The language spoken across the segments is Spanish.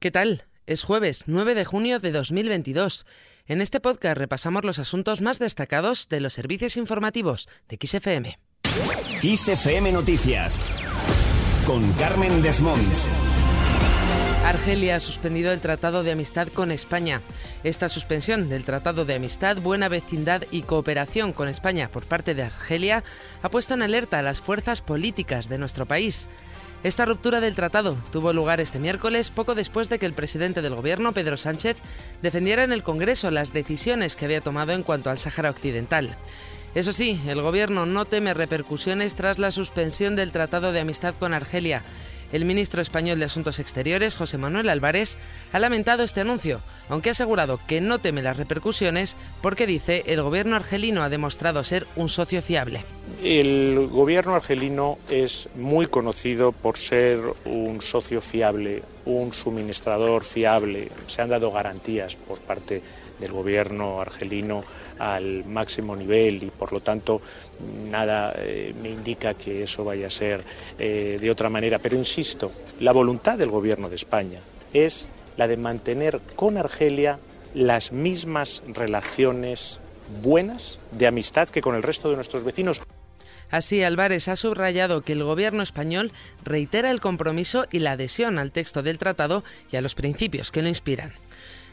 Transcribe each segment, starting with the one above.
¿Qué tal? Es jueves 9 de junio de 2022. En este podcast repasamos los asuntos más destacados de los servicios informativos de XFM. XFM Noticias con Carmen Desmonts. Argelia ha suspendido el Tratado de Amistad con España. Esta suspensión del Tratado de Amistad, Buena Vecindad y Cooperación con España por parte de Argelia ha puesto en alerta a las fuerzas políticas de nuestro país. Esta ruptura del tratado tuvo lugar este miércoles, poco después de que el presidente del gobierno, Pedro Sánchez, defendiera en el Congreso las decisiones que había tomado en cuanto al Sáhara Occidental. Eso sí, el gobierno no teme repercusiones tras la suspensión del Tratado de Amistad con Argelia el ministro español de Asuntos Exteriores, José Manuel Álvarez, ha lamentado este anuncio, aunque ha asegurado que no teme las repercusiones porque dice el gobierno argelino ha demostrado ser un socio fiable. El gobierno argelino es muy conocido por ser un socio fiable, un suministrador fiable. Se han dado garantías por parte del gobierno argelino al máximo nivel y por lo tanto nada eh, me indica que eso vaya a ser eh, de otra manera. Pero insisto, la voluntad del gobierno de España es la de mantener con Argelia las mismas relaciones buenas de amistad que con el resto de nuestros vecinos. Así, Álvarez ha subrayado que el gobierno español reitera el compromiso y la adhesión al texto del tratado y a los principios que lo inspiran.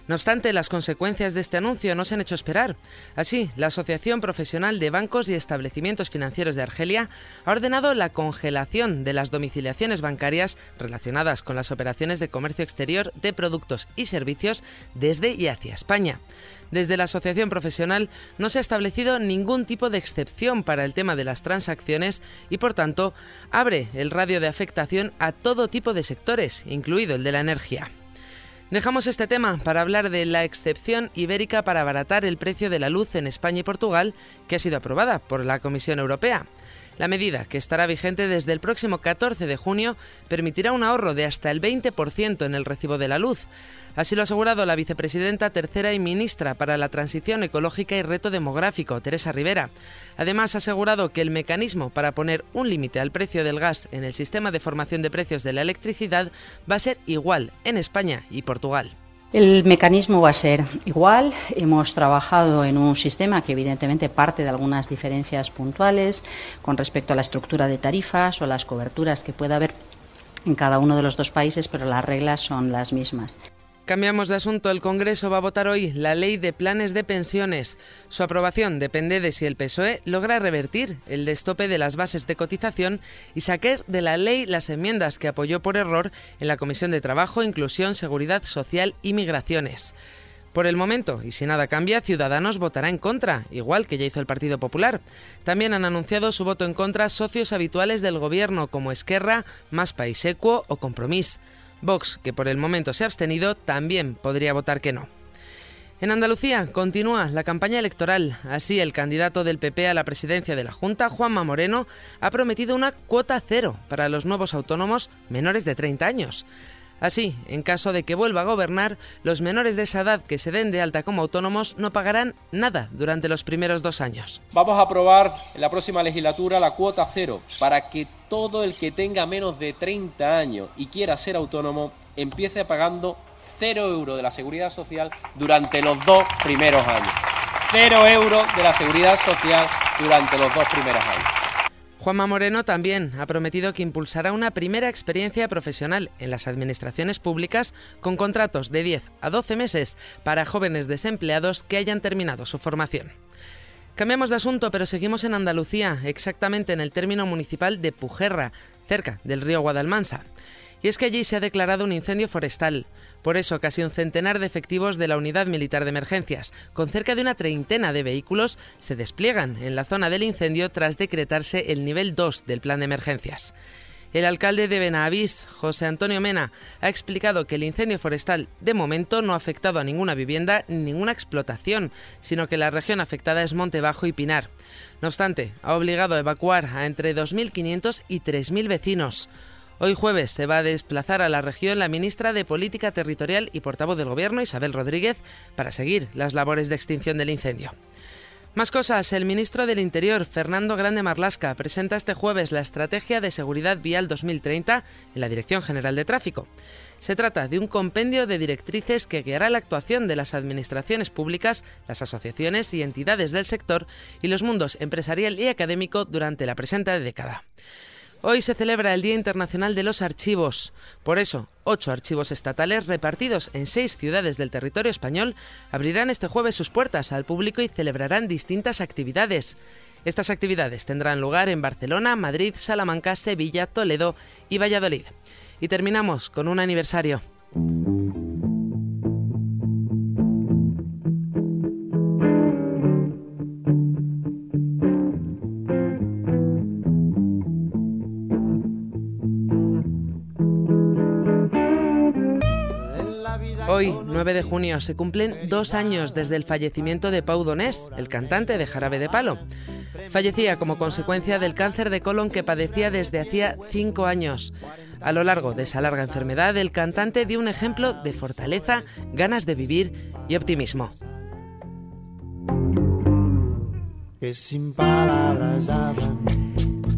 No obstante, las consecuencias de este anuncio no se han hecho esperar. Así, la Asociación Profesional de Bancos y Establecimientos Financieros de Argelia ha ordenado la congelación de las domiciliaciones bancarias relacionadas con las operaciones de comercio exterior de productos y servicios desde y hacia España. Desde la asociación profesional no se ha establecido ningún tipo de excepción para el tema de las transacciones y, por tanto, abre el radio de afectación a todo tipo de sectores, incluido el de la energía. Dejamos este tema para hablar de la excepción ibérica para abaratar el precio de la luz en España y Portugal, que ha sido aprobada por la Comisión Europea. La medida, que estará vigente desde el próximo 14 de junio, permitirá un ahorro de hasta el 20% en el recibo de la luz. Así lo ha asegurado la vicepresidenta tercera y ministra para la Transición Ecológica y Reto Demográfico, Teresa Rivera. Además, ha asegurado que el mecanismo para poner un límite al precio del gas en el sistema de formación de precios de la electricidad va a ser igual en España y Portugal. El mecanismo va a ser igual. Hemos trabajado en un sistema que evidentemente parte de algunas diferencias puntuales con respecto a la estructura de tarifas o las coberturas que pueda haber en cada uno de los dos países, pero las reglas son las mismas. Cambiamos de asunto. El Congreso va a votar hoy la ley de planes de pensiones. Su aprobación depende de si el PSOE logra revertir el destope de las bases de cotización y sacar de la ley las enmiendas que apoyó por error en la Comisión de Trabajo, Inclusión, Seguridad Social y Migraciones. Por el momento, y si nada cambia, Ciudadanos votará en contra, igual que ya hizo el Partido Popular. También han anunciado su voto en contra socios habituales del Gobierno como Esquerra, Más País Equo o Compromís. Vox, que por el momento se ha abstenido, también podría votar que no. En Andalucía continúa la campaña electoral. Así, el candidato del PP a la presidencia de la Junta, Juanma Moreno, ha prometido una cuota cero para los nuevos autónomos menores de 30 años. Así, en caso de que vuelva a gobernar, los menores de esa edad que se den de alta como autónomos no pagarán nada durante los primeros dos años. Vamos a aprobar en la próxima legislatura la cuota cero para que todo el que tenga menos de 30 años y quiera ser autónomo empiece pagando cero euros de la seguridad social durante los dos primeros años. Cero euros de la seguridad social durante los dos primeros años. Juanma Moreno también ha prometido que impulsará una primera experiencia profesional en las administraciones públicas con contratos de 10 a 12 meses para jóvenes desempleados que hayan terminado su formación. Cambiamos de asunto, pero seguimos en Andalucía, exactamente en el término municipal de Pujerra, cerca del río Guadalmansa y es que allí se ha declarado un incendio forestal. Por eso, casi un centenar de efectivos de la Unidad Militar de Emergencias, con cerca de una treintena de vehículos, se despliegan en la zona del incendio tras decretarse el nivel 2 del plan de emergencias. El alcalde de Benavís, José Antonio Mena, ha explicado que el incendio forestal de momento no ha afectado a ninguna vivienda ni ninguna explotación, sino que la región afectada es Monte Bajo y Pinar. No obstante, ha obligado a evacuar a entre 2.500 y 3.000 vecinos. Hoy jueves se va a desplazar a la región la ministra de Política Territorial y portavoz del Gobierno, Isabel Rodríguez, para seguir las labores de extinción del incendio. Más cosas. El ministro del Interior, Fernando Grande Marlasca, presenta este jueves la Estrategia de Seguridad Vial 2030 en la Dirección General de Tráfico. Se trata de un compendio de directrices que guiará la actuación de las administraciones públicas, las asociaciones y entidades del sector y los mundos empresarial y académico durante la presente década. Hoy se celebra el Día Internacional de los Archivos. Por eso, ocho archivos estatales repartidos en seis ciudades del territorio español abrirán este jueves sus puertas al público y celebrarán distintas actividades. Estas actividades tendrán lugar en Barcelona, Madrid, Salamanca, Sevilla, Toledo y Valladolid. Y terminamos con un aniversario. Hoy, 9 de junio, se cumplen dos años desde el fallecimiento de Pau Donés, el cantante de Jarabe de Palo. Fallecía como consecuencia del cáncer de colon que padecía desde hacía cinco años. A lo largo de esa larga enfermedad, el cantante dio un ejemplo de fortaleza, ganas de vivir y optimismo.